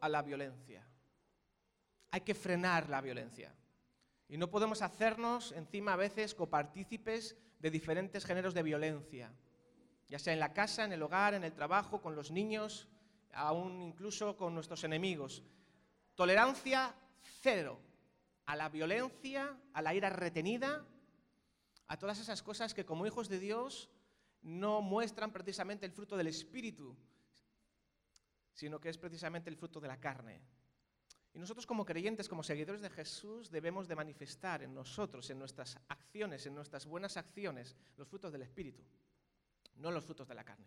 a la violencia. Hay que frenar la violencia. Y no podemos hacernos encima a veces copartícipes de diferentes géneros de violencia, ya sea en la casa, en el hogar, en el trabajo, con los niños, aún incluso con nuestros enemigos. Tolerancia cero a la violencia, a la ira retenida, a todas esas cosas que como hijos de Dios no muestran precisamente el fruto del Espíritu, sino que es precisamente el fruto de la carne. Y nosotros como creyentes, como seguidores de Jesús, debemos de manifestar en nosotros, en nuestras acciones, en nuestras buenas acciones, los frutos del Espíritu, no los frutos de la carne.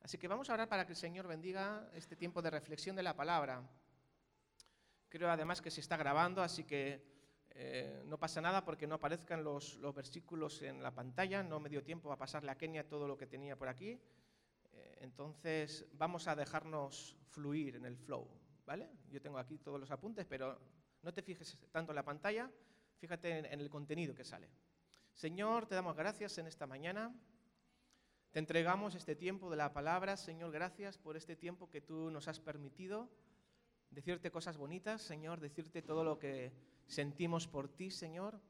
Así que vamos a orar para que el Señor bendiga este tiempo de reflexión de la palabra. Creo además que se está grabando, así que eh, no pasa nada porque no aparezcan los, los, versículos en la pantalla. No me dio tiempo a pasarle a Kenia todo lo que tenía por aquí. Entonces vamos a dejarnos fluir en el flow. ¿vale? Yo tengo aquí todos los apuntes, pero no te fijes tanto en la pantalla, fíjate en, en el contenido que sale. Señor, te damos gracias en esta mañana. Te entregamos este tiempo de la palabra. Señor, gracias por este tiempo que tú nos has permitido decirte cosas bonitas, Señor, decirte todo lo que sentimos por ti, Señor.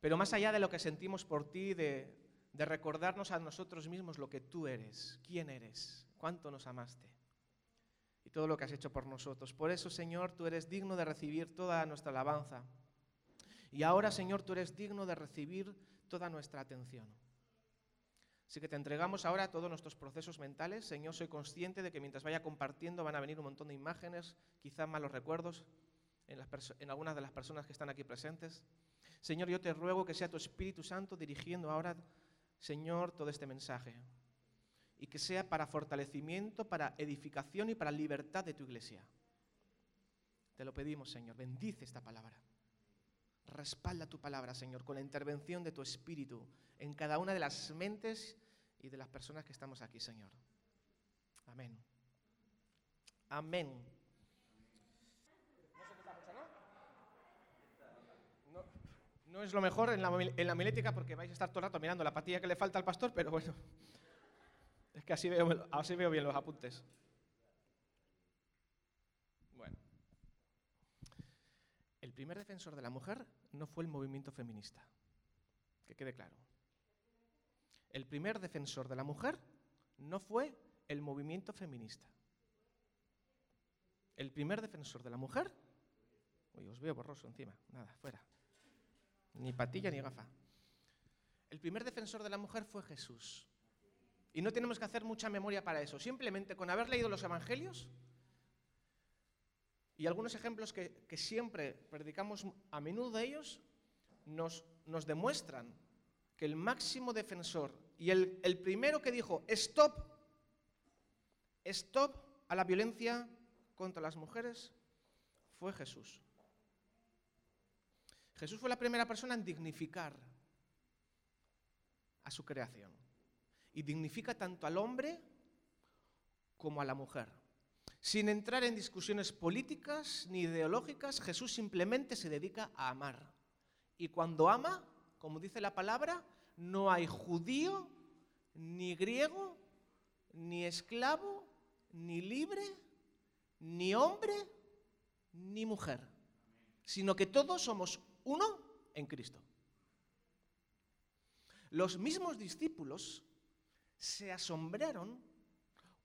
Pero más allá de lo que sentimos por ti, de, de recordarnos a nosotros mismos lo que tú eres, quién eres, cuánto nos amaste y todo lo que has hecho por nosotros. Por eso, Señor, tú eres digno de recibir toda nuestra alabanza. Y ahora, Señor, tú eres digno de recibir toda nuestra atención. Así que te entregamos ahora todos nuestros procesos mentales. Señor, soy consciente de que mientras vaya compartiendo van a venir un montón de imágenes, quizás malos recuerdos en, algunas de las personas que están aquí presentes. Señor, yo te ruego que sea tu Espíritu Santo dirigiendo ahora, Señor, todo este mensaje y que sea para fortalecimiento, para edificación y para libertad de tu iglesia. Te lo pedimos, Señor. Bendice esta palabra. Respalda tu palabra, Señor, con la intervención de tu Espíritu en cada una de las mentes y de las personas que estamos aquí, Señor. Amén. Amén. No es lo mejor en la, en la milética porque vais a estar todo el rato mirando la patilla que le falta al pastor, pero bueno. Es que así veo, así veo bien los apuntes. Bueno. El primer defensor de la mujer no fue el movimiento feminista. Que quede claro. El primer defensor de la mujer no fue el movimiento feminista. El primer defensor de la mujer. Uy, os veo borroso encima. Nada, fuera. Ni patilla ni gafa. El primer defensor de la mujer fue Jesús. Y no tenemos que hacer mucha memoria para eso. Simplemente con haber leído los evangelios y algunos ejemplos que, siempre predicamos a menudo de ellos, nos, demuestran que el máximo defensor y el, el primero que dijo, stop, stop a la violencia contra las mujeres, fue Jesús. Jesús fue la primera persona en dignificar a su creación y dignifica tanto al hombre como a la mujer. Sin entrar en discusiones políticas ni ideológicas, Jesús simplemente se dedica a amar. Y cuando ama, como dice la palabra, no hay judío, ni griego, ni esclavo, ni libre, ni hombre, ni mujer, sino que todos somos uno en Cristo. Los mismos discípulos se asombraron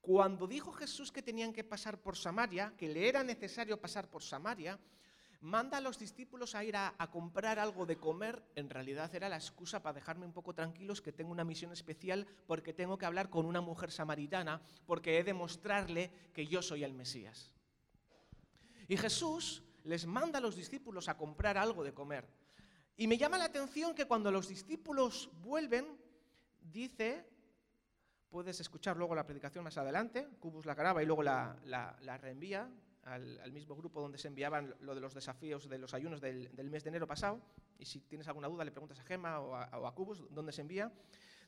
cuando dijo Jesús que tenían que pasar por Samaria, que le era necesario pasar por Samaria, manda a los discípulos a ir a, comprar algo de comer, en realidad era la excusa para dejarme un poco tranquilos que tengo una misión especial porque tengo que hablar con una mujer samaritana, porque he de mostrarle que yo soy el Mesías. Y Jesús les manda a los discípulos a comprar algo de comer. Y me llama la atención que cuando los discípulos vuelven, dice Puedes escuchar luego la predicación más adelante, Cubus la graba y luego la, reenvía al, mismo grupo donde se enviaban lo de los desafíos de los ayunos del, mes de enero pasado. Y si tienes alguna duda le preguntas a Gema o a, o a Cubus dónde se envía.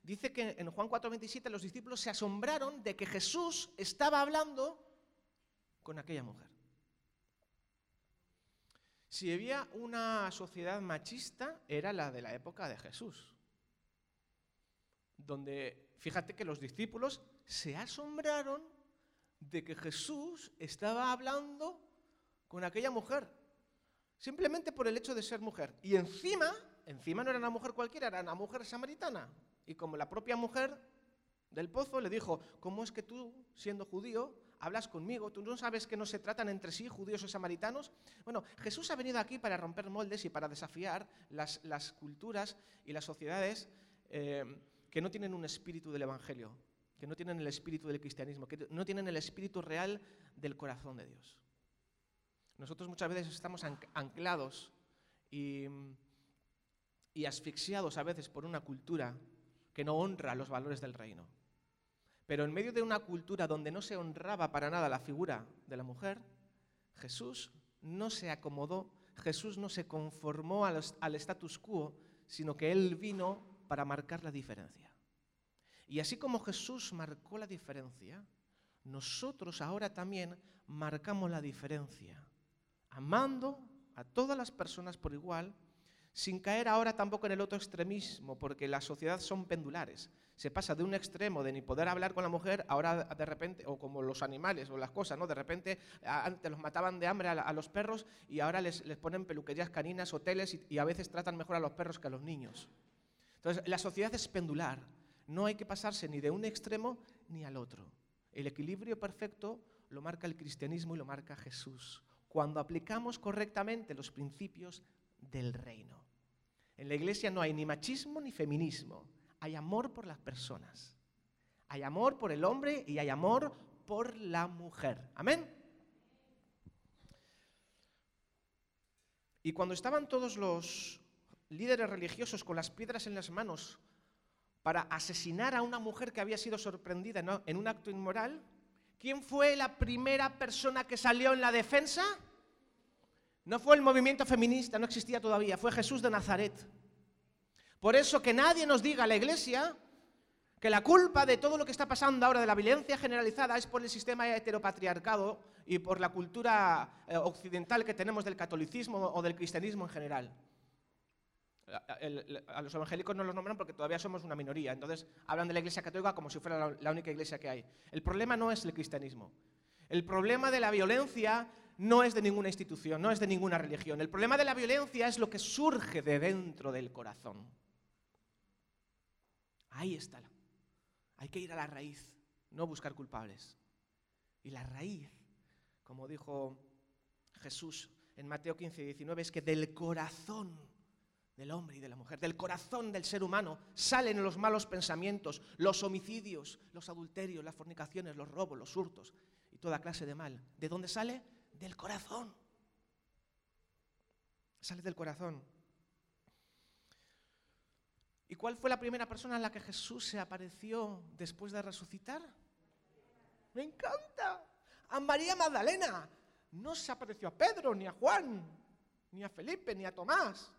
Dice que en Juan 4:27 los discípulos se asombraron de que Jesús estaba hablando con aquella mujer. Si había una sociedad machista, era la de la época de Jesús, donde fíjate que los discípulos se asombraron de que Jesús estaba hablando con aquella mujer, simplemente por el hecho de ser mujer. Y encima, encima no era una mujer cualquiera, era una mujer samaritana. Y como la propia mujer del pozo le dijo, ¿cómo es que tú, siendo judío, hablas conmigo? ¿Tú no sabes que no se tratan entre sí judíos o samaritanos? Bueno, Jesús ha venido aquí para romper moldes y para desafiar las, culturas y las sociedades eh, que no tienen un espíritu del Evangelio, que no tienen el espíritu del cristianismo, que no tienen el espíritu real del corazón de Dios. Nosotros muchas veces estamos anclados y, y asfixiados a veces por una cultura que no honra los valores del reino. Pero en medio de una cultura donde no se honraba para nada la figura de la mujer, Jesús no se acomodó, Jesús no se conformó al, status quo, sino que Él vino para marcar la diferencia. Y así como Jesús marcó la diferencia, nosotros ahora también marcamos la diferencia, amando a todas las personas por igual, sin caer ahora tampoco en el otro extremismo, porque las sociedades son pendulares. Se pasa de un extremo de ni poder hablar con la mujer, ahora de repente, o como los animales o las cosas, ¿no? De repente antes los mataban de hambre a, los perros y ahora les, ponen peluquerías caninas, hoteles y, y a veces tratan mejor a los perros que a los niños. Entonces, la sociedad es pendular. No hay que pasarse ni de un extremo ni al otro. El equilibrio perfecto lo marca el cristianismo y lo marca Jesús, cuando aplicamos correctamente los principios del reino. En la iglesia no hay ni machismo ni feminismo, hay amor por las personas. Hay amor por el hombre y hay amor por la mujer. Amén. Y cuando estaban todos los líderes religiosos con las piedras en las manos para asesinar a una mujer que había sido sorprendida en un acto inmoral, ¿quién fue la primera persona que salió en la defensa? No fue el movimiento feminista, no existía todavía, fue Jesús de Nazaret. Por eso que nadie nos diga a la iglesia que la culpa de todo lo que está pasando ahora de la violencia generalizada es por el sistema heteropatriarcado y por la cultura eh, occidental que tenemos del catolicismo o del cristianismo en general a los evangélicos no los nombran porque todavía somos una minoría, entonces hablan de la Iglesia Católica como si fuera la, única iglesia que hay. El problema no es el cristianismo. El problema de la violencia no es de ninguna institución, no es de ninguna religión. El problema de la violencia es lo que surge de dentro del corazón. Ahí está. Hay que ir a la raíz, no buscar culpables. Y la raíz, como dijo Jesús en Mateo 15 y 19, es que del corazón del hombre y de la mujer, del corazón del ser humano, salen los malos pensamientos, los homicidios, los adulterios, las fornicaciones, los robos, los hurtos y toda clase de mal. ¿De dónde sale? Del corazón. Sale del corazón. ¿Y cuál fue la primera persona en la que Jesús se apareció después de resucitar? Me encanta. A María Magdalena. No se apareció a Pedro, ni a Juan, ni a Felipe, ni a Tomás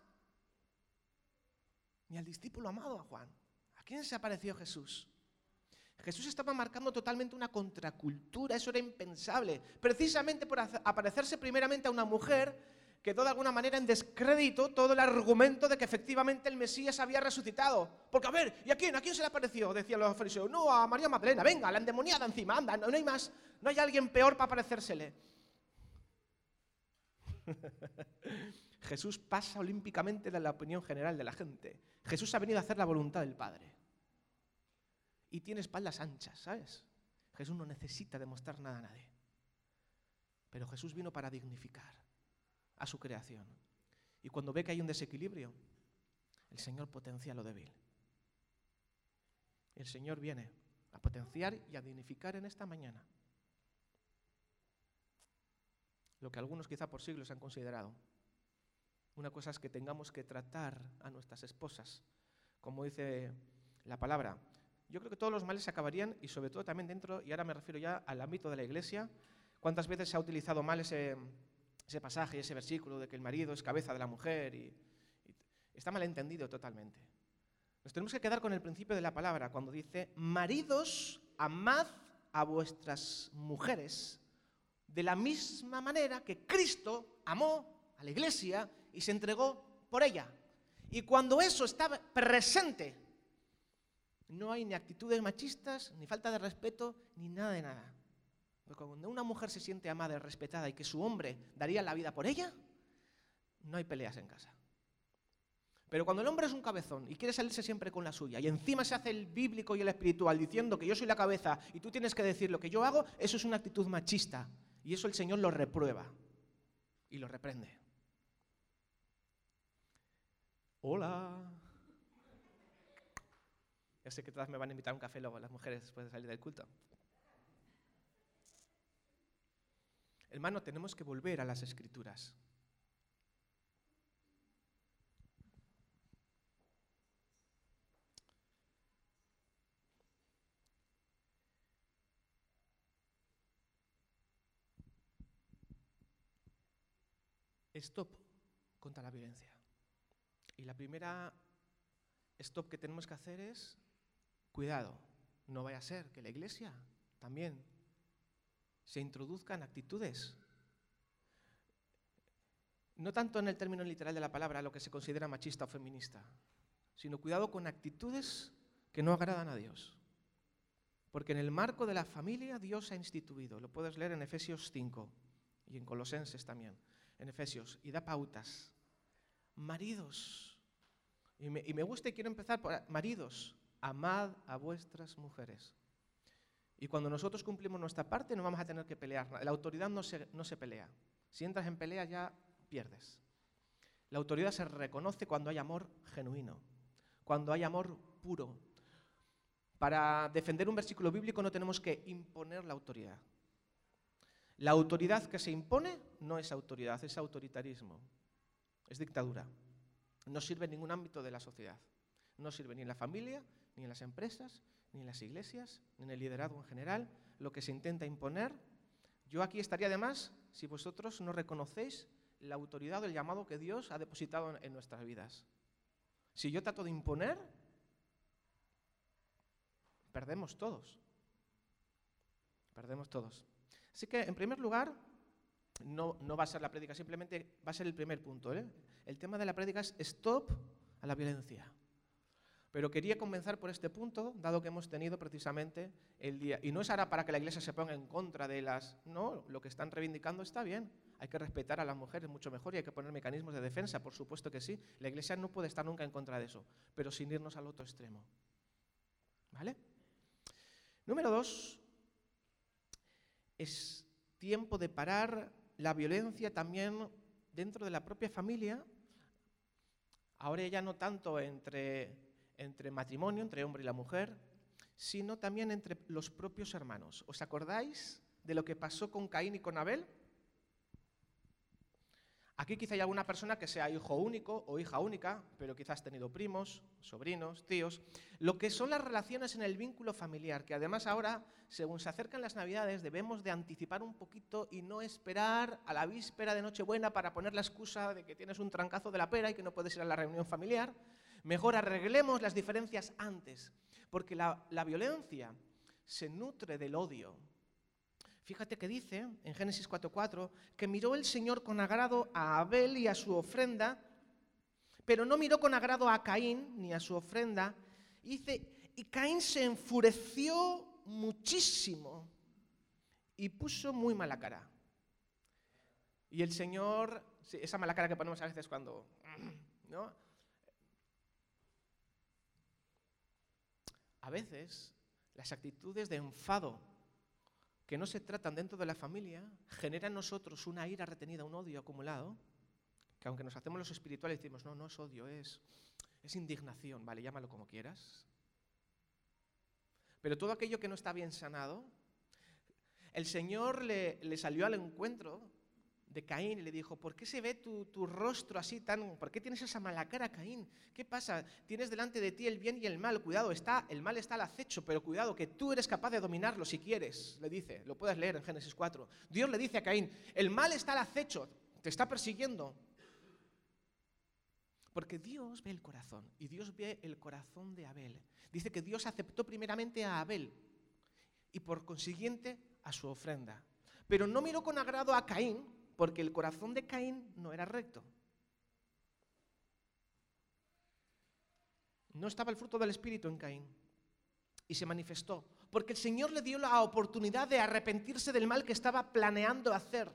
ni al discípulo amado a Juan. ¿A quién se apareció Jesús? Jesús estaba marcando totalmente una contracultura, eso era impensable, precisamente por aparecerse primeramente a una mujer quedó de alguna manera en descrédito todo el argumento de que efectivamente el Mesías había resucitado. Porque, a ver, ¿y a quién? ¿A quién se le apareció? Decían los fariseos. No, a María Magdalena, venga, la endemoniada encima, anda, no, no hay más, no hay alguien peor para parecérsele. Jesús pasa olímpicamente de la opinión general de la gente. Jesús ha venido a hacer la voluntad del Padre. Y tiene espaldas anchas, ¿sabes? Jesús no necesita demostrar nada a nadie. Pero Jesús vino para dignificar a su creación. Y cuando ve que hay un desequilibrio, el Señor potencia lo débil. El Señor viene a potenciar y a dignificar en esta mañana lo que algunos quizá por siglos han considerado una cosa es que tengamos que tratar a nuestras esposas, como dice la palabra. Yo creo que todos los males se acabarían y sobre todo también dentro, y ahora me refiero ya al ámbito de la iglesia, cuántas veces se ha utilizado mal ese, ese pasaje, ese versículo de que el marido es cabeza de la mujer y, y está mal entendido totalmente. Nos tenemos que quedar con el principio de la palabra cuando dice, maridos, amad a vuestras mujeres de la misma manera que Cristo amó a la iglesia y se entregó por ella. Y cuando eso está presente, no hay ni actitudes machistas, ni falta de respeto, ni nada de nada. Porque cuando una mujer se siente amada y respetada y que su hombre daría la vida por ella, no hay peleas en casa. Pero cuando el hombre es un cabezón y quiere salirse siempre con la suya y encima se hace el bíblico y el espiritual diciendo que yo soy la cabeza y tú tienes que decir lo que yo hago, eso es una actitud machista. Y eso el Señor lo reprueba y lo reprende. Hola. Ya sé que todas me van a invitar a un café luego las mujeres después de salir del culto. Hermano, tenemos que volver a las escrituras. Stop contra la violencia. Y la primera stop que tenemos que hacer es cuidado. No vaya a ser que la iglesia también se introduzcan actitudes, no tanto en el término literal de la palabra, lo que se considera machista o feminista, sino cuidado con actitudes que no agradan a Dios. Porque en el marco de la familia Dios ha instituido, lo puedes leer en Efesios 5 y en Colosenses también, en Efesios, y da pautas. Maridos, y me, y me gusta y quiero empezar por maridos, amad a vuestras mujeres. Y cuando nosotros cumplimos nuestra parte no vamos a tener que pelear. La autoridad no se, no se pelea. Si entras en pelea ya pierdes. La autoridad se reconoce cuando hay amor genuino, cuando hay amor puro. Para defender un versículo bíblico no tenemos que imponer la autoridad. La autoridad que se impone no es autoridad, es autoritarismo, es dictadura. No sirve en ningún ámbito de la sociedad. No sirve ni en la familia, ni en las empresas, ni en las iglesias, ni en el liderazgo en general, lo que se intenta imponer. Yo aquí estaría además si vosotros no reconocéis la autoridad del llamado que Dios ha depositado en nuestras vidas. Si yo trato de imponer, perdemos todos. Perdemos todos. Así que, en primer lugar, no, no va a ser la prédica, simplemente va a ser el primer punto. ¿eh? El tema de la prédica es stop a la violencia. Pero quería comenzar por este punto, dado que hemos tenido precisamente el día. Y no es ahora para que la iglesia se ponga en contra de las. No, lo que están reivindicando está bien. Hay que respetar a las mujeres mucho mejor y hay que poner mecanismos de defensa, por supuesto que sí. La iglesia no puede estar nunca en contra de eso, pero sin irnos al otro extremo. ¿Vale? Número dos, es tiempo de parar la violencia también dentro de la propia familia. Ahora ya no tanto entre entre matrimonio, entre hombre y la mujer, sino también entre los propios hermanos. ¿Os acordáis de lo que pasó con Caín y con Abel? Aquí quizá hay alguna persona que sea hijo único o hija única, pero quizás has tenido primos, sobrinos, tíos. Lo que son las relaciones en el vínculo familiar, que además ahora, según se acercan las Navidades, debemos de anticipar un poquito y no esperar a la víspera de Nochebuena para poner la excusa de que tienes un trancazo de la pera y que no puedes ir a la reunión familiar, Mejor arreglemos las diferencias antes, porque la, violencia se nutre del odio. Fíjate que dice en Génesis 4:4 que miró el Señor con agrado a Abel y a su ofrenda, pero no miró con agrado a Caín ni a su ofrenda. Y dice, y Caín se enfureció muchísimo y puso muy mala cara. Y el Señor, esa mala cara que ponemos a veces cuando, ¿no? A veces las actitudes de enfado que no se tratan dentro de la familia generan en nosotros una ira retenida, un odio acumulado, que aunque nos hacemos los espirituales decimos, no, no es odio, es, es indignación, vale, llámalo como quieras. Pero todo aquello que no está bien sanado, el Señor le, le salió al encuentro de Caín le dijo, ¿por qué se ve tu, rostro así tan... ¿Por qué tienes esa mala cara, Caín? ¿Qué pasa? Tienes delante de ti el bien y el mal. Cuidado, está, el mal está al acecho, pero cuidado, que tú eres capaz de dominarlo si quieres, le dice. Lo puedes leer en Génesis 4. Dios le dice a Caín, el mal está al acecho, te está persiguiendo. Porque Dios ve el corazón y Dios ve el corazón de Abel. Dice que Dios aceptó primeramente a Abel y por consiguiente a su ofrenda. Pero no miró con agrado a Caín, porque el corazón de Caín no era recto. No estaba el fruto del Espíritu en Caín. Y se manifestó. porque el Señor le dio la oportunidad de arrepentirse del mal que estaba planeando hacer.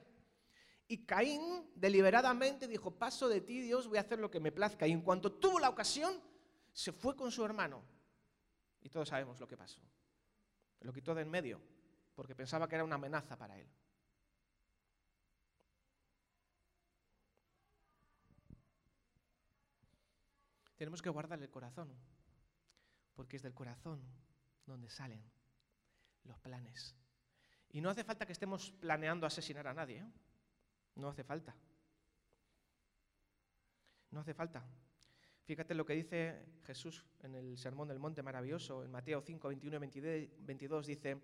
Y Caín deliberadamente dijo, paso de ti Dios, voy a hacer lo que me plazca. Y en cuanto tuvo la ocasión, se fue con su hermano. Y todos sabemos lo que pasó. Lo quitó de en medio, porque pensaba que era una amenaza para él. Tenemos que guardar el corazón, porque es del corazón donde salen los planes. Y no hace falta que estemos planeando asesinar a nadie. ¿eh? No hace falta. No hace falta. Fíjate lo que dice Jesús en el Sermón del Monte Maravilloso, en Mateo 5, 21 y 22, dice,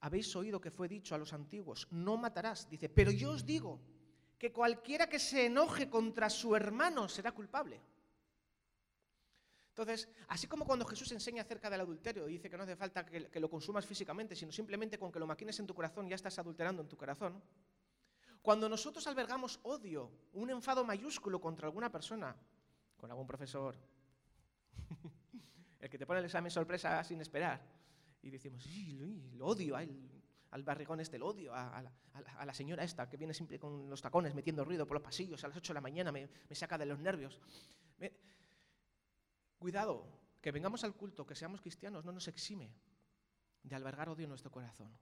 habéis oído que fue dicho a los antiguos, no matarás, dice, pero yo os digo que cualquiera que se enoje contra su hermano será culpable. Entonces, así como cuando Jesús enseña acerca del adulterio, dice que no hace falta que, lo consumas físicamente, sino simplemente con que lo maquines en tu corazón, ya estás adulterando en tu corazón. Cuando nosotros albergamos odio, un enfado mayúsculo contra alguna persona, con algún profesor, el que te pone el examen sorpresa sin esperar, y decimos, sí, lo odio al barrigón este, lo odio a, la, señora esta que viene siempre con los tacones metiendo ruido por los pasillos a las 8 de la mañana, me, saca de los nervios. Cuidado, que vengamos al culto, que seamos cristianos, no nos exime de albergar odio en nuestro corazón.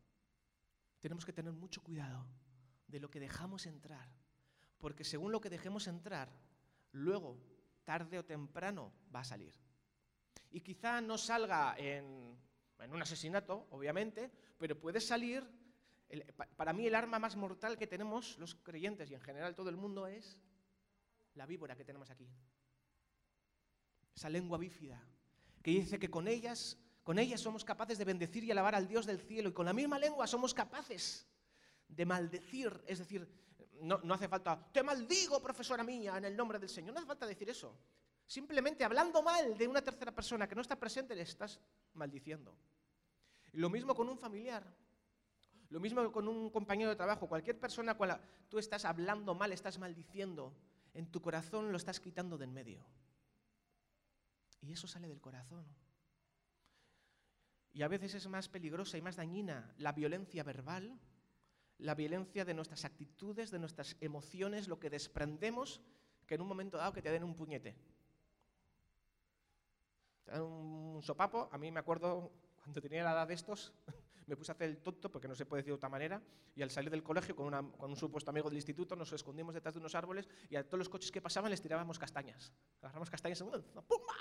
Tenemos que tener mucho cuidado de lo que dejamos entrar, porque según lo que dejemos entrar, luego, tarde o temprano, va a salir. Y quizá no salga en, un asesinato, obviamente, pero puede salir, para mí el arma más mortal que tenemos los creyentes y en general todo el mundo es la víbora que tenemos aquí esa lengua bífida, que dice que con ellas, con ellas somos capaces de bendecir y alabar al Dios del cielo, y con la misma lengua somos capaces de maldecir, es decir, no, no hace falta, te maldigo, profesora mía, en el nombre del Señor, no hace falta decir eso. Simplemente hablando mal de una tercera persona que no está presente, le estás maldiciendo. Lo mismo con un familiar, lo mismo con un compañero de trabajo, cualquier persona con la tú estás hablando mal, estás maldiciendo, en tu corazón lo estás quitando de en medio. Y eso sale del corazón. Y a veces es más peligrosa y más dañina la violencia verbal, la violencia de nuestras actitudes, de nuestras emociones, lo que desprendemos, que en un momento dado que te den un puñete. Te dan un sopapo, a mí me acuerdo cuando tenía la edad de estos, me puse a hacer el tonto, porque no se puede decir de otra manera, y al salir del colegio con, un supuesto amigo del instituto nos escondimos detrás de unos árboles y a todos los coches que pasaban les tirábamos castañas. Agarramos castañas ¡pumba!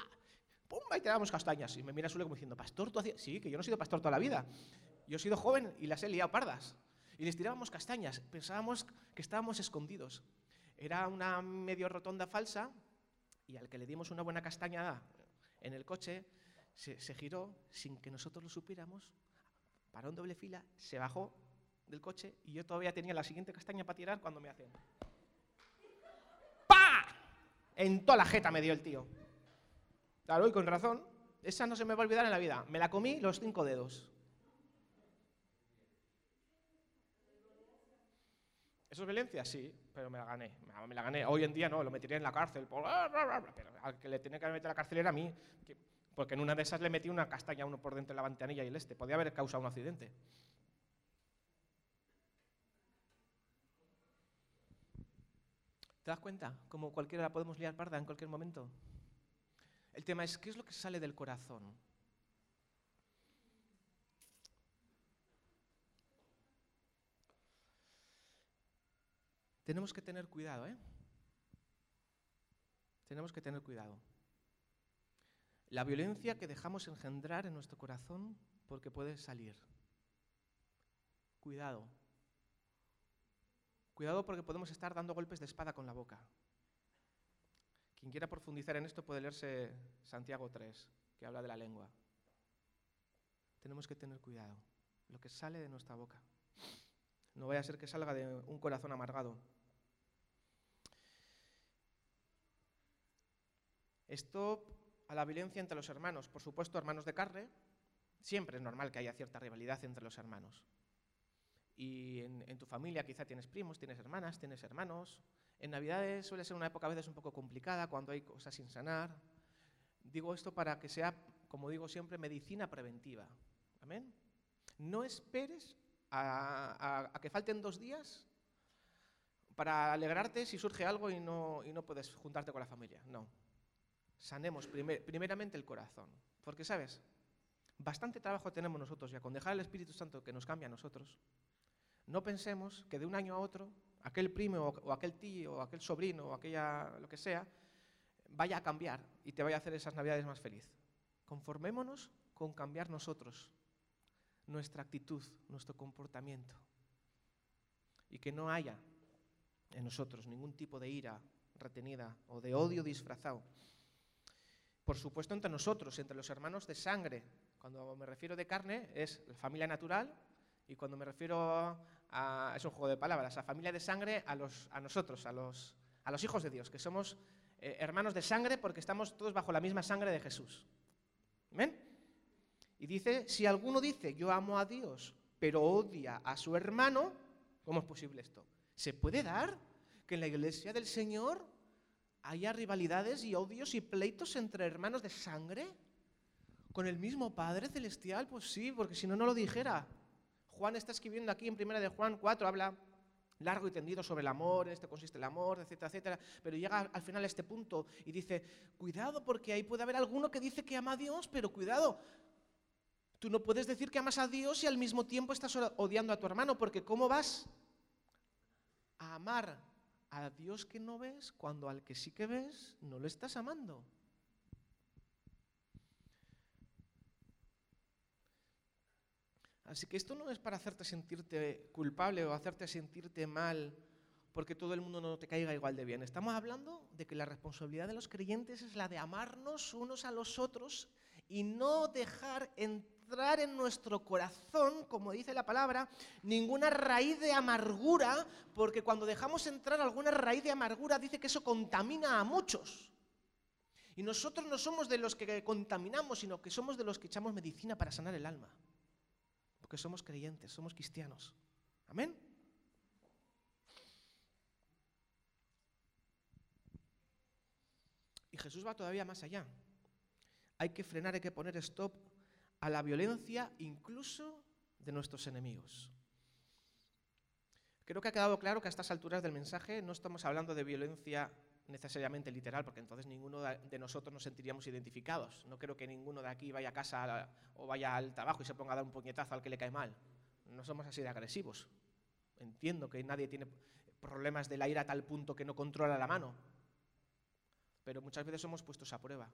¡Pumba! y tirábamos castañas. Y me mira Sule como diciendo, ¿pastor tú hacías? Sí, que yo no he sido pastor toda la vida. Yo he sido joven y las he liado pardas. Y les tirábamos castañas. Pensábamos que estábamos escondidos. Era una medio rotonda falsa y al que le dimos una buena castañada en el coche, se, se giró sin que nosotros lo supiéramos, paró en doble fila, se bajó del coche y yo todavía tenía la siguiente castaña para tirar cuando me hacen. ¡Pa! En toda la jeta me dio el tío. Claro, y con razón. Esa no se me va a olvidar en la vida. Me la comí los cinco dedos. ¿Eso es violencia? Sí, pero me la gané. Me la gané. Hoy en día no, lo metería en la cárcel. Pero al que le tenía que meter a la cárcel era a mí. Porque en una de esas le metí una castaña a uno por dentro de la ventanilla y el este. Podía haber causado un accidente. ¿Te das cuenta? Como cualquiera la podemos liar parda en cualquier momento. El tema es, ¿qué es lo que sale del corazón? Tenemos que tener cuidado, ¿eh? Tenemos que tener cuidado. La violencia que dejamos engendrar en nuestro corazón porque puede salir. Cuidado. Cuidado porque podemos estar dando golpes de espada con la boca. Quien quiera profundizar en esto puede leerse Santiago 3, que habla de la lengua. Tenemos que tener cuidado, lo que sale de nuestra boca. No vaya a ser que salga de un corazón amargado. Esto a la violencia entre los hermanos, por supuesto, hermanos de carne, siempre es normal que haya cierta rivalidad entre los hermanos. Y en tu familia quizá tienes primos, tienes hermanas, tienes hermanos, en Navidades suele ser una época a veces un poco complicada cuando hay cosas sin sanar. Digo esto para que sea, como digo siempre, medicina preventiva. Amén. No esperes a, que falten dos días para alegrarte si surge algo y no, y no puedes juntarte con la familia. No. Sanemos primeramente el corazón. Porque, ¿sabes? Bastante trabajo tenemos nosotros ya con dejar al Espíritu Santo que nos cambie a nosotros. No pensemos que de un año a otro, aquel primo o, aquel tío o aquel sobrino o aquella lo que sea, vaya a cambiar y te vaya a hacer esas navidades más feliz. Conformémonos con cambiar nosotros, nuestra actitud, nuestro comportamiento. Y que no haya en nosotros ningún tipo de ira retenida o de odio disfrazado. Por supuesto, entre nosotros, entre los hermanos de sangre. Cuando me refiero de carne, es la familia natural, y cuando me refiero es un juego de palabras, a familia de sangre, a, los, a nosotros, a los, a los hijos de Dios, que somos eh, hermanos de sangre porque estamos todos bajo la misma sangre de Jesús. ¿Ven? Y dice, si alguno dice, yo amo a Dios, pero odia a su hermano, ¿cómo es posible esto? ¿Se puede dar que en la iglesia del Señor haya rivalidades y odios y pleitos entre hermanos de sangre? ¿Con el mismo Padre Celestial? Pues sí, porque si no, no lo dijera. Juan está escribiendo aquí en primera de Juan 4, habla largo y tendido sobre el amor, en este consiste el amor, etcétera, etcétera, pero llega al final a este punto y dice, cuidado porque ahí puede haber alguno que dice que ama a Dios, pero cuidado, tú no puedes decir que amas a Dios y al mismo tiempo estás odiando a tu hermano, porque ¿cómo vas a amar a Dios que no ves cuando al que sí que ves no lo estás amando? Así que esto no es para hacerte sentirte culpable o hacerte sentirte mal porque todo el mundo no te caiga igual de bien. Estamos hablando de que la responsabilidad de los creyentes es la de amarnos unos a los otros y no dejar entrar en nuestro corazón, como dice la palabra, ninguna raíz de amargura, porque cuando dejamos entrar alguna raíz de amargura dice que eso contamina a muchos. Y nosotros no somos de los que contaminamos, sino que somos de los que echamos medicina para sanar el alma porque somos creyentes, somos cristianos. Amén. Y Jesús va todavía más allá. Hay que frenar, hay que poner stop a la violencia incluso de nuestros enemigos. Creo que ha quedado claro que a estas alturas del mensaje no estamos hablando de violencia necesariamente literal, porque entonces ninguno de nosotros nos sentiríamos identificados. No creo que ninguno de aquí vaya a casa o vaya al trabajo y se ponga a dar un puñetazo al que le cae mal. No somos así de agresivos. Entiendo que nadie tiene problemas de la ira a tal punto que no controla la mano, pero muchas veces somos puestos a prueba.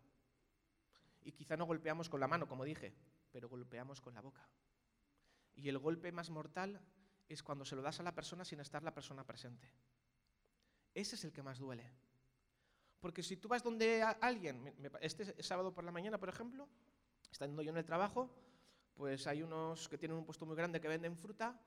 Y quizá no golpeamos con la mano, como dije, pero golpeamos con la boca. Y el golpe más mortal es cuando se lo das a la persona sin estar la persona presente. Ese es el que más duele. Porque si tú vas donde alguien, este sábado por la mañana, por ejemplo, estando yo en el trabajo, pues hay unos que tienen un puesto muy grande que venden fruta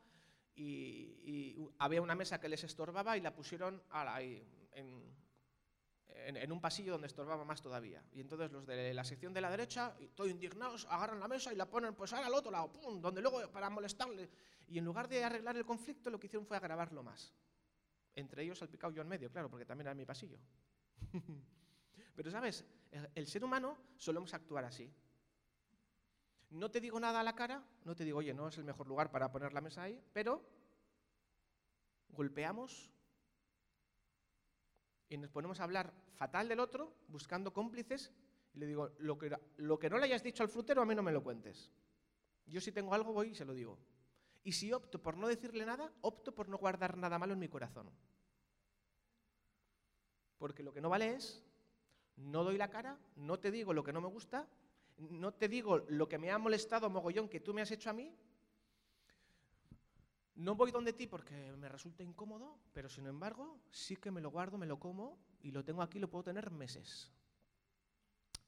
y, había una mesa que les estorbaba y la pusieron ahí, en, un pasillo donde estorbaba más todavía. Y entonces los de la sección de la derecha, todos indignados, agarran la mesa y la ponen pues ahora al otro lado, ¡pum! donde luego para molestarle. Y en lugar de arreglar el conflicto, lo que hicieron fue agravarlo más. Entre ellos al picado yo en medio, claro, porque también era mi pasillo. Pero sabes, el ser humano solemos actuar así. No te digo nada a la cara, no te digo, oye, no es el mejor lugar para poner la mesa ahí, pero golpeamos y nos ponemos a hablar fatal del otro, buscando cómplices, y le digo, lo que, lo que no le hayas dicho al frutero, a mí no me lo cuentes. Yo si tengo algo voy y se lo digo. Y si opto por no decirle nada, opto por no guardar nada malo en mi corazón. Porque lo que no vale es, no doy la cara, no te digo lo que no me gusta, no te digo lo que me ha molestado mogollón que tú me has hecho a mí, no voy donde ti porque me resulta incómodo, pero sin embargo sí que me lo guardo, me lo como y lo tengo aquí, lo puedo tener meses.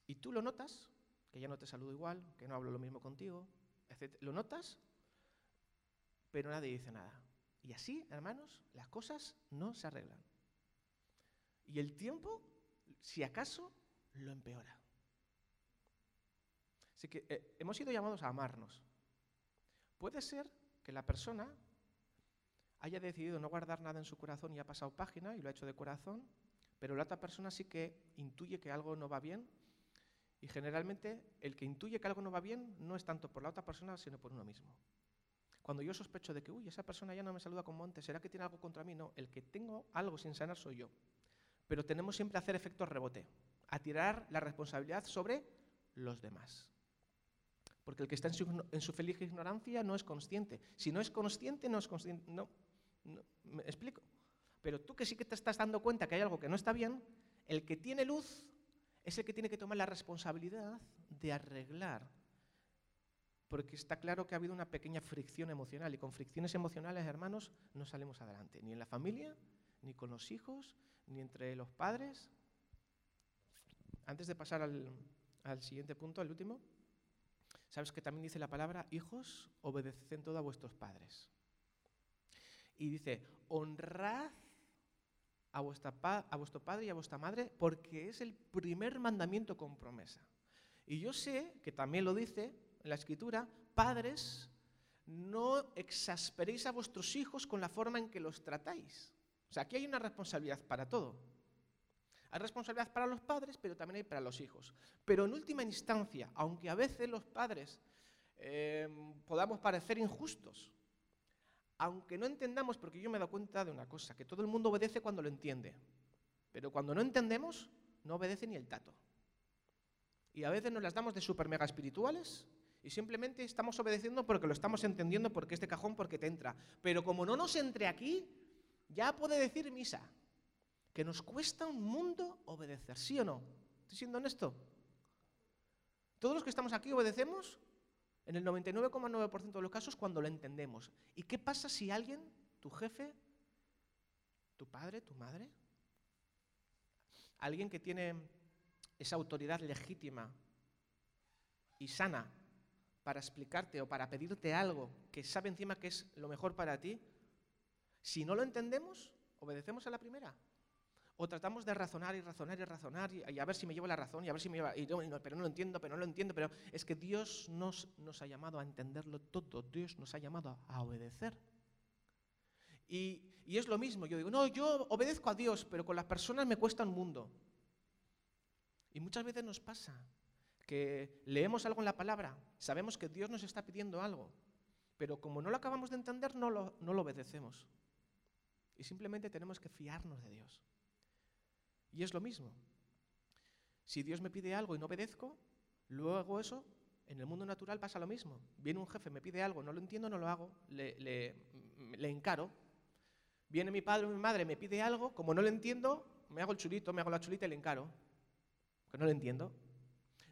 Y tú lo notas, que ya no te saludo igual, que no hablo lo mismo contigo, etc. Lo notas, pero nadie dice nada. Y así, hermanos, las cosas no se arreglan. Y el tiempo, si acaso, lo empeora. Así que eh, hemos sido llamados a amarnos. Puede ser que la persona haya decidido no guardar nada en su corazón y ha pasado página y lo ha hecho de corazón, pero la otra persona sí que intuye que algo no va bien y generalmente el que intuye que algo no va bien no es tanto por la otra persona, sino por uno mismo. Cuando yo sospecho de que, uy, esa persona ya no me saluda con monte, ¿será que tiene algo contra mí? No, el que tengo algo sin sanar soy yo. Pero tenemos siempre a hacer efecto rebote, a tirar la responsabilidad sobre los demás. Porque el que está en su, feliz ignorancia no es consciente. Si no es consciente, no es consciente. No, no, ¿me explico? Pero tú que sí que te estás dando cuenta que hay algo que no está bien, el que tiene luz es el que tiene que tomar la responsabilidad de arreglar porque está claro que ha habido una pequeña fricción emocional y con fricciones emocionales, hermanos, no salimos adelante, ni en la familia, ni con los hijos, ni entre los padres. Antes de pasar al, siguiente punto, al último, ¿sabes que también dice la palabra, hijos, obedecen todo a vuestros padres? Y dice, honrad a, a vuestro padre y a vuestra madre porque es el primer mandamiento con promesa. Y yo sé que también lo dice en la escritura, padres, no exasperéis a vuestros hijos con la forma en que los tratáis. Sea, aquí hay una responsabilidad para todo. Hay responsabilidad para los padres, pero también hay para los hijos. Pero en última instancia, aunque a veces los padres eh, podamos parecer injustos, aunque no entendamos, porque yo me he dado cuenta de una cosa, que todo el mundo obedece cuando lo entiende, pero cuando no entendemos, no obedece ni el tato. Y a veces nos las damos de super mega espirituales y simplemente estamos obedeciendo porque lo estamos entendiendo, porque este cajón, porque te entra. Pero como no nos entre aquí, ya puede decir misa, que nos cuesta un mundo obedecer, ¿sí o no? ¿Estoy siendo honesto? Todos los que estamos aquí obedecemos en el 99,9% de los casos cuando lo entendemos. ¿Y qué pasa si alguien, tu jefe, tu padre, tu madre, alguien que tiene esa autoridad legítima y sana para explicarte o para pedirte algo que sabe encima que es lo mejor para ti, si no lo entendemos, obedecemos a la primera. O tratamos de razonar y razonar y razonar y, a ver si me llevo la razón y a ver si me lleva, pero no lo entiendo, pero no lo entiendo, pero es que Dios nos, nos ha llamado a entenderlo todo, Dios nos ha llamado a, obedecer. Y, y es lo mismo, yo digo, no, yo obedezco a Dios, pero con las personas me cuesta un mundo. Y muchas veces nos pasa que leemos algo en la palabra, sabemos que Dios nos está pidiendo algo, pero como no lo acabamos de entender, no lo, no lo obedecemos. Y simplemente tenemos que fiarnos de Dios. Y es lo mismo. Si Dios me pide algo y no obedezco, luego eso, en el mundo natural pasa lo mismo. Viene un jefe, me pide algo, no lo entiendo, no lo hago, le, le, le encaro. Viene mi padre o mi madre, me pide algo, como no lo entiendo, me hago el chulito, me hago la chulita y le encaro. Que no lo entiendo.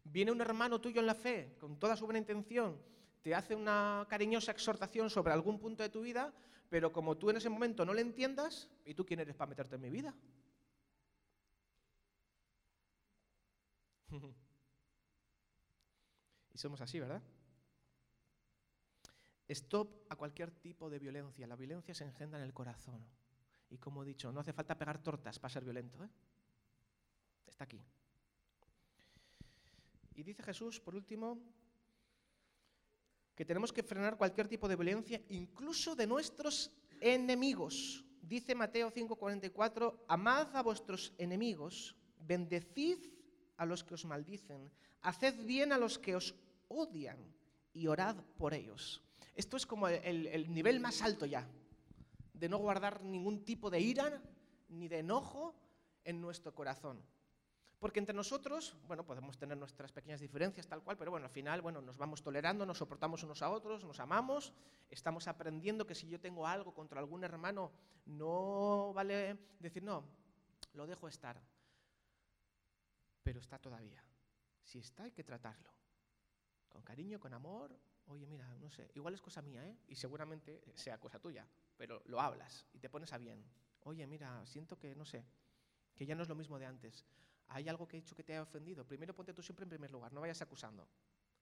Viene un hermano tuyo en la fe, con toda su buena intención, te hace una cariñosa exhortación sobre algún punto de tu vida, pero como tú en ese momento no le entiendas, ¿y tú quién eres para meterte en mi vida? y somos así, ¿verdad? Stop a cualquier tipo de violencia. La violencia se engendra en el corazón. Y como he dicho, no hace falta pegar tortas para ser violento. ¿eh? Está aquí. Y dice Jesús, por último, que tenemos que frenar cualquier tipo de violencia, incluso de nuestros enemigos. Dice Mateo 5:44, amad a vuestros enemigos, bendecid a los que os maldicen, haced bien a los que os odian y orad por ellos. Esto es como el, el nivel más alto ya, de no guardar ningún tipo de ira ni de enojo en nuestro corazón. Porque entre nosotros, bueno, podemos tener nuestras pequeñas diferencias tal cual, pero bueno, al final, bueno, nos vamos tolerando, nos soportamos unos a otros, nos amamos, estamos aprendiendo que si yo tengo algo contra algún hermano, no vale decir, no, lo dejo estar. Pero está todavía. Si está, hay que tratarlo. Con cariño, con amor. Oye, mira, no sé, igual es cosa mía, ¿eh? Y seguramente sea cosa tuya, pero lo hablas y te pones a bien. Oye, mira, siento que, no sé, que ya no es lo mismo de antes hay algo que he hecho que te haya ofendido, primero ponte tú siempre en primer lugar, no vayas acusando.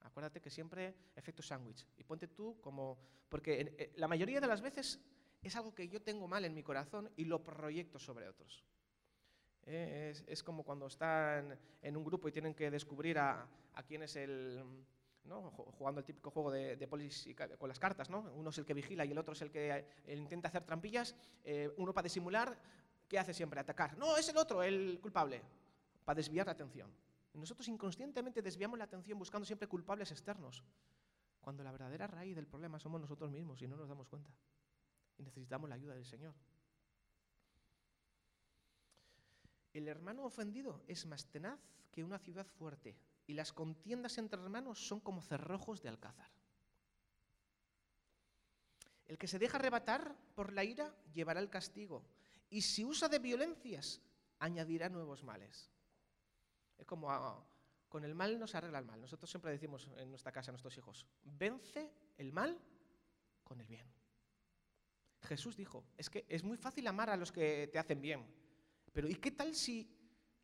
Acuérdate que siempre efecto sándwich. Y ponte tú como... Porque eh, la mayoría de las veces es algo que yo tengo mal en mi corazón y lo proyecto sobre otros. Eh, es, como cuando están en un grupo y tienen que descubrir a, quién es el... ¿no? jugando el típico juego de, de polis con las cartas, ¿no? Uno es el que vigila y el otro es el que eh, intenta hacer trampillas. uno para disimular, ¿qué hace siempre? Atacar. No, es el otro, el culpable para desviar la atención. Nosotros inconscientemente desviamos la atención buscando siempre culpables externos. Cuando la verdadera raíz del problema somos nosotros mismos y no nos damos cuenta. Y necesitamos la ayuda del Señor. El hermano ofendido es más tenaz que una ciudad fuerte, y las contiendas entre hermanos son como cerrojos de alcázar. El que se deja arrebatar por la ira llevará el castigo, y si usa de violencias, añadirá nuevos males. Es como ah, con el mal no se arregla el mal. Nosotros siempre decimos en nuestra casa a nuestros hijos, vence el mal con el bien. Jesús dijo, es que es muy fácil amar a los que te hacen bien, pero ¿y qué tal si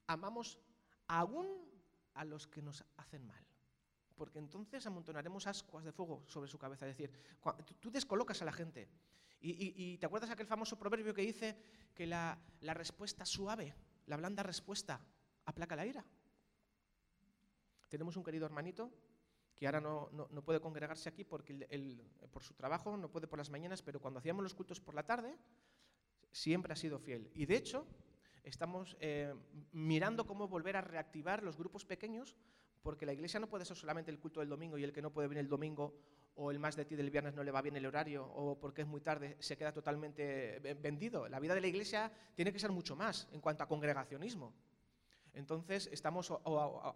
amamos aún a los que nos hacen mal? Porque entonces amontonaremos ascuas de fuego sobre su cabeza. Es decir, tú descolocas a la gente. Y, te acuerdas aquel famoso proverbio que dice que la, respuesta suave, la blanda respuesta, aplaca la ira. Tenemos un querido hermanito que ahora no, puede congregarse aquí porque por su trabajo no puede por las mañanas, pero cuando hacíamos los cultos por la tarde, siempre ha sido fiel. Y de hecho, estamos eh, mirando cómo volver a reactivar los grupos pequeños, porque la iglesia no puede ser solamente el culto del domingo y el que no puede venir el domingo o el más de ti del viernes no le va bien el horario o porque es muy tarde se queda totalmente vendido. La vida de la iglesia tiene que ser mucho más en cuanto a congregacionismo. Entonces estamos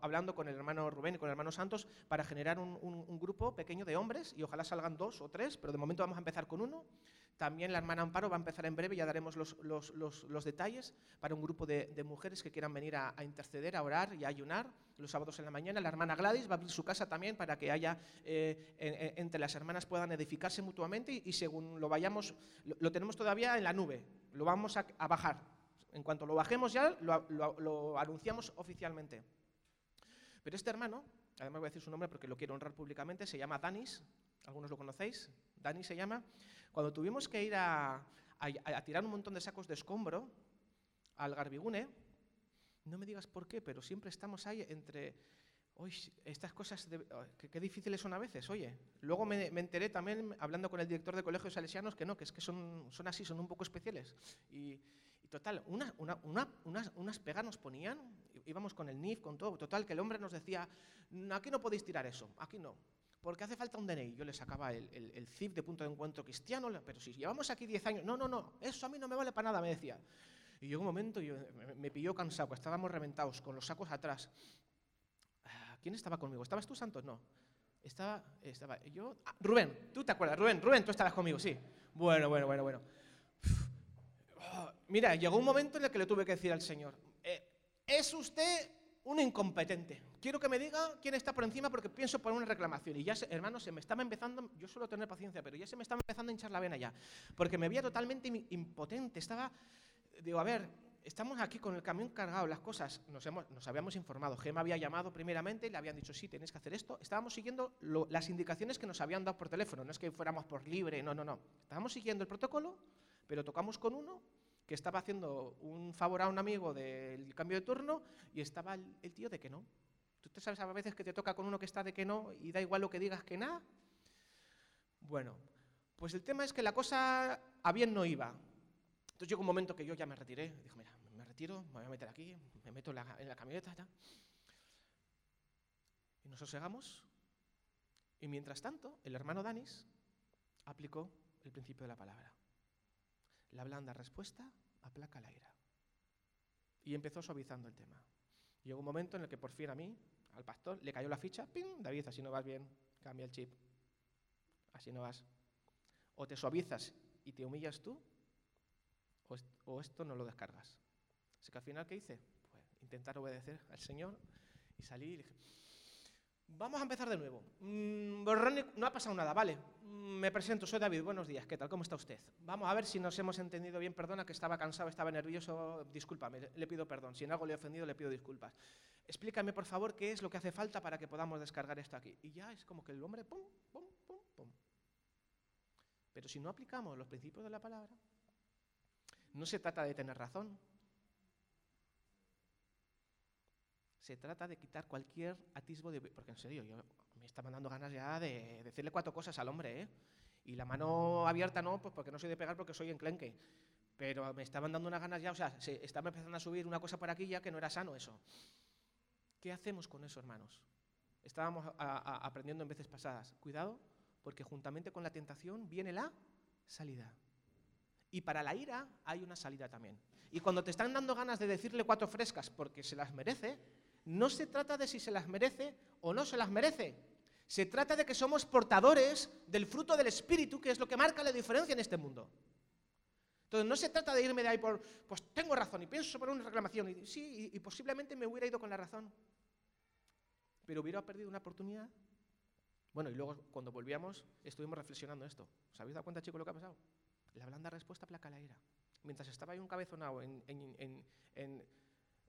hablando con el hermano Rubén y con el hermano Santos para generar un, grupo pequeño de hombres y ojalá salgan dos o tres, pero de momento vamos a empezar con uno. También la hermana Amparo va a empezar en breve, ya daremos los, detalles para un grupo de, mujeres que quieran venir a, interceder, a orar y a ayunar los sábados en la mañana. La hermana Gladys va a abrir su casa también para que haya, eh, entre las hermanas puedan edificarse mutuamente y, según lo vayamos, lo, tenemos todavía en la nube, lo vamos a, bajar. En cuanto lo bajemos ya, lo anunciamos oficialmente. Pero este hermano, además voy a decir su nombre porque lo quiero honrar públicamente, se llama Danis, algunos lo conocéis, Dani se llama, cuando tuvimos que ir a, tirar un montón de sacos de escombro al Garbigune, no me digas por qué, pero siempre estamos ahí entre, uy, estas cosas, qué, difíciles son a veces, oye. Luego me, enteré también, hablando con el director de colegios salesianos, que no, que es que son, son así, son un poco especiales. Y, total, una, unas, unas pegas nos ponían, íbamos con el NIF, con todo, total, que el hombre nos decía, aquí no podéis tirar eso, aquí no porque hace falta un DNI. Yo le sacaba el, el, CIF de punto de encuentro cristiano, pero si llevamos aquí 10 años, no, no, no, eso a mí no me vale para nada, me decía. Y llegó un momento, yo, me, pilló cansado, estábamos reventados, con los sacos atrás. Ah, ¿Quién estaba conmigo? ¿Estabas tú, Santos? No. Estaba, estaba yo. Ah, Rubén, tú te acuerdas, Rubén, Rubén, tú estabas conmigo, sí. Bueno, bueno, bueno, bueno. Mira, llegó un momento en el que le tuve que decir al Señor, eh, ¿es usted un incompetente. Quiero que me diga quién está por encima porque pienso poner una reclamación. Y ya, hermano, se me estaba empezando, yo suelo tener paciencia, pero ya se me estaba empezando a hinchar la vena ya. Porque me veía totalmente impotente. Estaba, digo, a ver, estamos aquí con el camión cargado, las cosas, nos, hemos, nos habíamos informado. Gema había llamado primeramente y le habían dicho, sí, tenéis que hacer esto. Estábamos siguiendo las indicaciones que nos habían dado por teléfono. No es que fuéramos por libre, no, no, no. Estábamos siguiendo el protocolo, pero tocamos con uno que estaba haciendo un favor a un amigo del cambio de turno y estaba el, tío de que no. ¿Tú te sabes a veces que te toca con uno que está de que no y da igual lo que digas que nada? Bueno, pues el tema es que la cosa a bien no iba. Entonces llegó un momento que yo ya me retiré. Dijo, mira, me retiro, me voy a meter aquí, me meto en la, camioneta. Ya. Y nos sosegamos. Y mientras tanto, el hermano Danis aplicó el principio de la palabra. La blanda respuesta aplaca la ira. Y empezó suavizando el tema. Llegó un momento en el que por fin a mí, al pastor, le cayó la ficha, ¡pim! David, así no vas bien, cambia el chip. Así no vas. O te suavizas y te humillas tú, o, esto no lo descargas. Así que al final, ¿qué hice? Pues intentar obedecer al Señor y salí y dije, Vamos a empezar de nuevo. Mm, no ha pasado nada, vale. Mm, me presento, soy David, buenos días, ¿qué tal? ¿Cómo está usted? Vamos a ver si nos hemos entendido bien, perdona que estaba cansado, estaba nervioso, discúlpame, le pido perdón. Si en algo le he ofendido, le pido disculpas. Explícame, por favor, qué es lo que hace falta para que podamos descargar esto aquí. Y ya es como que el hombre, pum, pum, pum, pum. Pero si no aplicamos los principios de la palabra, no se trata de tener razón, se trata de quitar cualquier atisbo de... Porque en serio, yo me estaban dando ganas ya de decirle cuatro cosas al hombre, ¿eh? Y la mano abierta no, pues porque no soy de pegar, porque soy enclenque. Pero me estaban dando unas ganas ya, o sea, se estaba empezando a subir una cosa por aquí ya que no era sano eso. ¿Qué hacemos con eso, hermanos? Estábamos aprendiendo en veces pasadas. Cuidado porque juntamente con la tentación viene la salida. Y para la ira hay una salida también. Y cuando te están dando ganas de decirle cuatro frescas porque se las merece, no se trata de si se las merece o no se las merece. Se trata de que somos portadores del fruto del Espíritu, que es lo que marca la diferencia en este mundo. Entonces, no se trata de irme de ahí por, pues tengo razón y pienso por una reclamación. Y sí, y, y posiblemente me hubiera ido con la razón. Pero hubiera perdido una oportunidad. Bueno, y luego cuando volvíamos estuvimos reflexionando esto. ¿Os habéis dado cuenta, chicos, lo que ha pasado? La blanda respuesta placa la ira. Mientras estaba ahí un cabezonado en, en, en,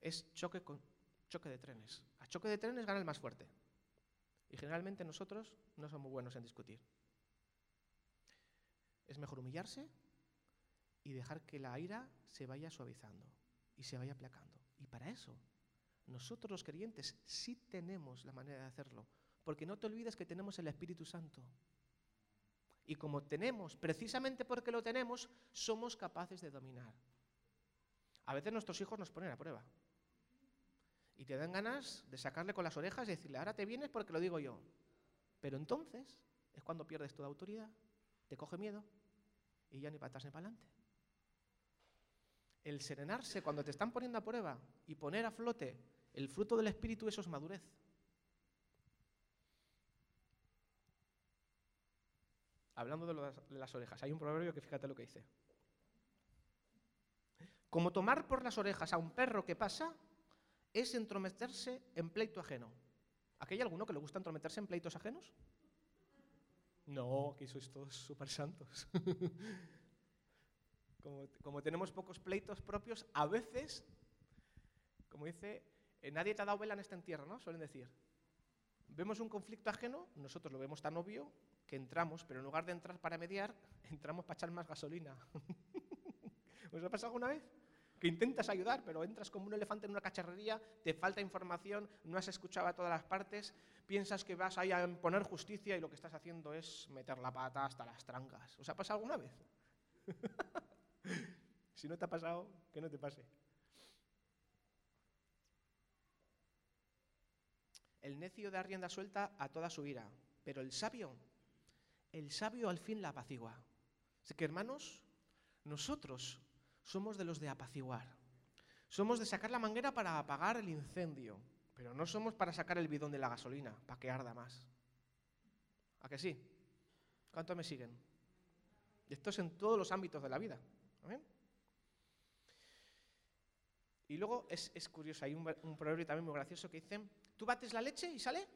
es choque, con, choque de trenes. A choque de trenes gana el más fuerte. Y generalmente nosotros no somos buenos en discutir. Es mejor humillarse y dejar que la ira se vaya suavizando y se vaya aplacando. Y para eso, nosotros los creyentes sí tenemos la manera de hacerlo. Porque no te olvides que tenemos el Espíritu Santo. Y como tenemos, precisamente porque lo tenemos, somos capaces de dominar. A veces nuestros hijos nos ponen a prueba. Y te dan ganas de sacarle con las orejas y decirle, ahora te vienes porque lo digo yo. Pero entonces es cuando pierdes toda autoridad, te coge miedo y ya ni para atrás ni para adelante. El serenarse cuando te están poniendo a prueba y poner a flote el fruto del Espíritu, eso es madurez. hablando de, las orejas, hay un proverbio que fíjate lo que dice. Como tomar por las orejas a un perro que pasa es entrometerse en pleito ajeno. ¿Aquí hay alguno que le gusta entrometerse en pleitos ajenos? No, que sois todos súper santos. como, tenemos pocos pleitos propios, a veces, como dice, eh, nadie te ha dado vela en este entierro, ¿no? Suelen decir. Vemos un conflicto ajeno, nosotros lo vemos tan obvio que entramos, pero en lugar de entrar para mediar, entramos para echar más gasolina. ¿Os ha pasado alguna vez? Que intentas ayudar, pero entras como un elefante en una cacharrería, te falta información, no has escuchado a todas las partes, piensas que vas ahí a imponer justicia y lo que estás haciendo es meter la pata hasta las trancas. ¿Os ha pasado alguna vez? si no te ha pasado, que no te pase. El necio da rienda suelta a toda su ira, pero el sabio el sabio al fin la apacigua. Así que hermanos, nosotros somos de los de apaciguar. Somos de sacar la manguera para apagar el incendio, pero no somos para sacar el bidón de la gasolina, para que arda más. ¿A que sí? ¿Cuánto me siguen? Esto es en todos los ámbitos de la vida. Y luego es, curioso, hay un, proverbio también muy gracioso que dice, tú bates la leche y sale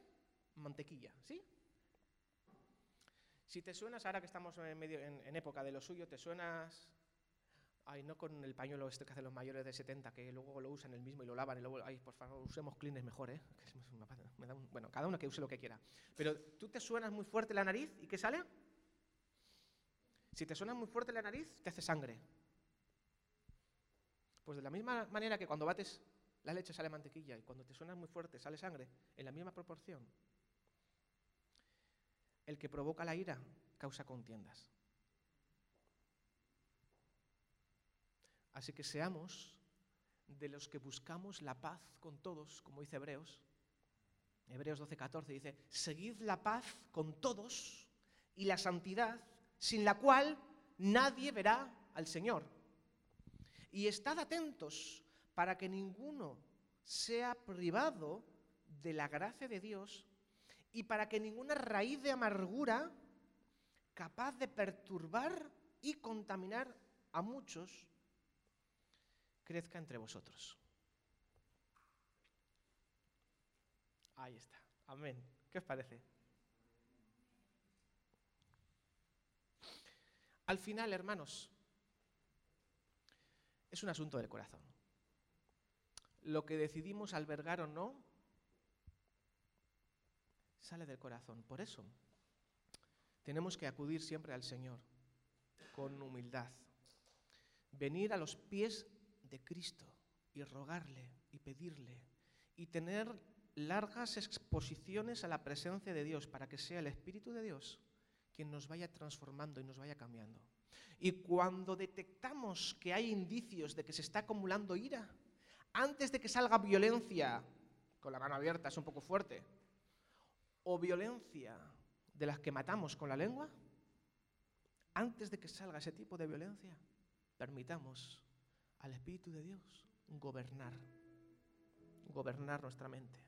mantequilla, ¿sí? Si te suenas, ahora que estamos en, medio, en, época de lo suyo, te suenas Ay, no con el pañuelo este que hacen los mayores de 70, que luego lo usan el mismo y lo lavan y luego, ay, por favor, usemos cleaners mejor, ¿eh? bueno, cada uno que use lo que quiera. Pero tú te suenas muy fuerte la nariz y ¿qué sale? Si te suena muy fuerte la nariz, te hace sangre. Pues de la misma manera que cuando bates la leche sale mantequilla y cuando te suenas muy fuerte sale sangre, en la misma proporción, el que provoca la ira causa contiendas. Así que seamos de los que buscamos la paz con todos, como dice Hebreos. Hebreos 12, 14 dice, seguid la paz con todos y la santidad, sin la cual nadie verá al Señor. Y estad atentos para que ninguno sea privado de la gracia de Dios y para que ninguna raíz de amargura capaz de perturbar y contaminar a muchos crezca entre vosotros. Ahí está. Amén. ¿Qué os parece? Al final, hermanos, es un asunto del corazón. Lo que decidimos albergar o no sale del corazón. Por eso tenemos que acudir siempre al Señor con humildad. Venir a los pies de Cristo y rogarle y pedirle y tener largas exposiciones a la presencia de Dios para que sea el Espíritu de Dios quien nos vaya transformando y nos vaya cambiando. Y cuando detectamos que hay indicios de que se está acumulando ira, antes de que salga violencia, con la mano abierta es un poco fuerte, o violencia de las que matamos con la lengua, antes de que salga ese tipo de violencia, permitamos al Espíritu de Dios gobernar, gobernar nuestra mente.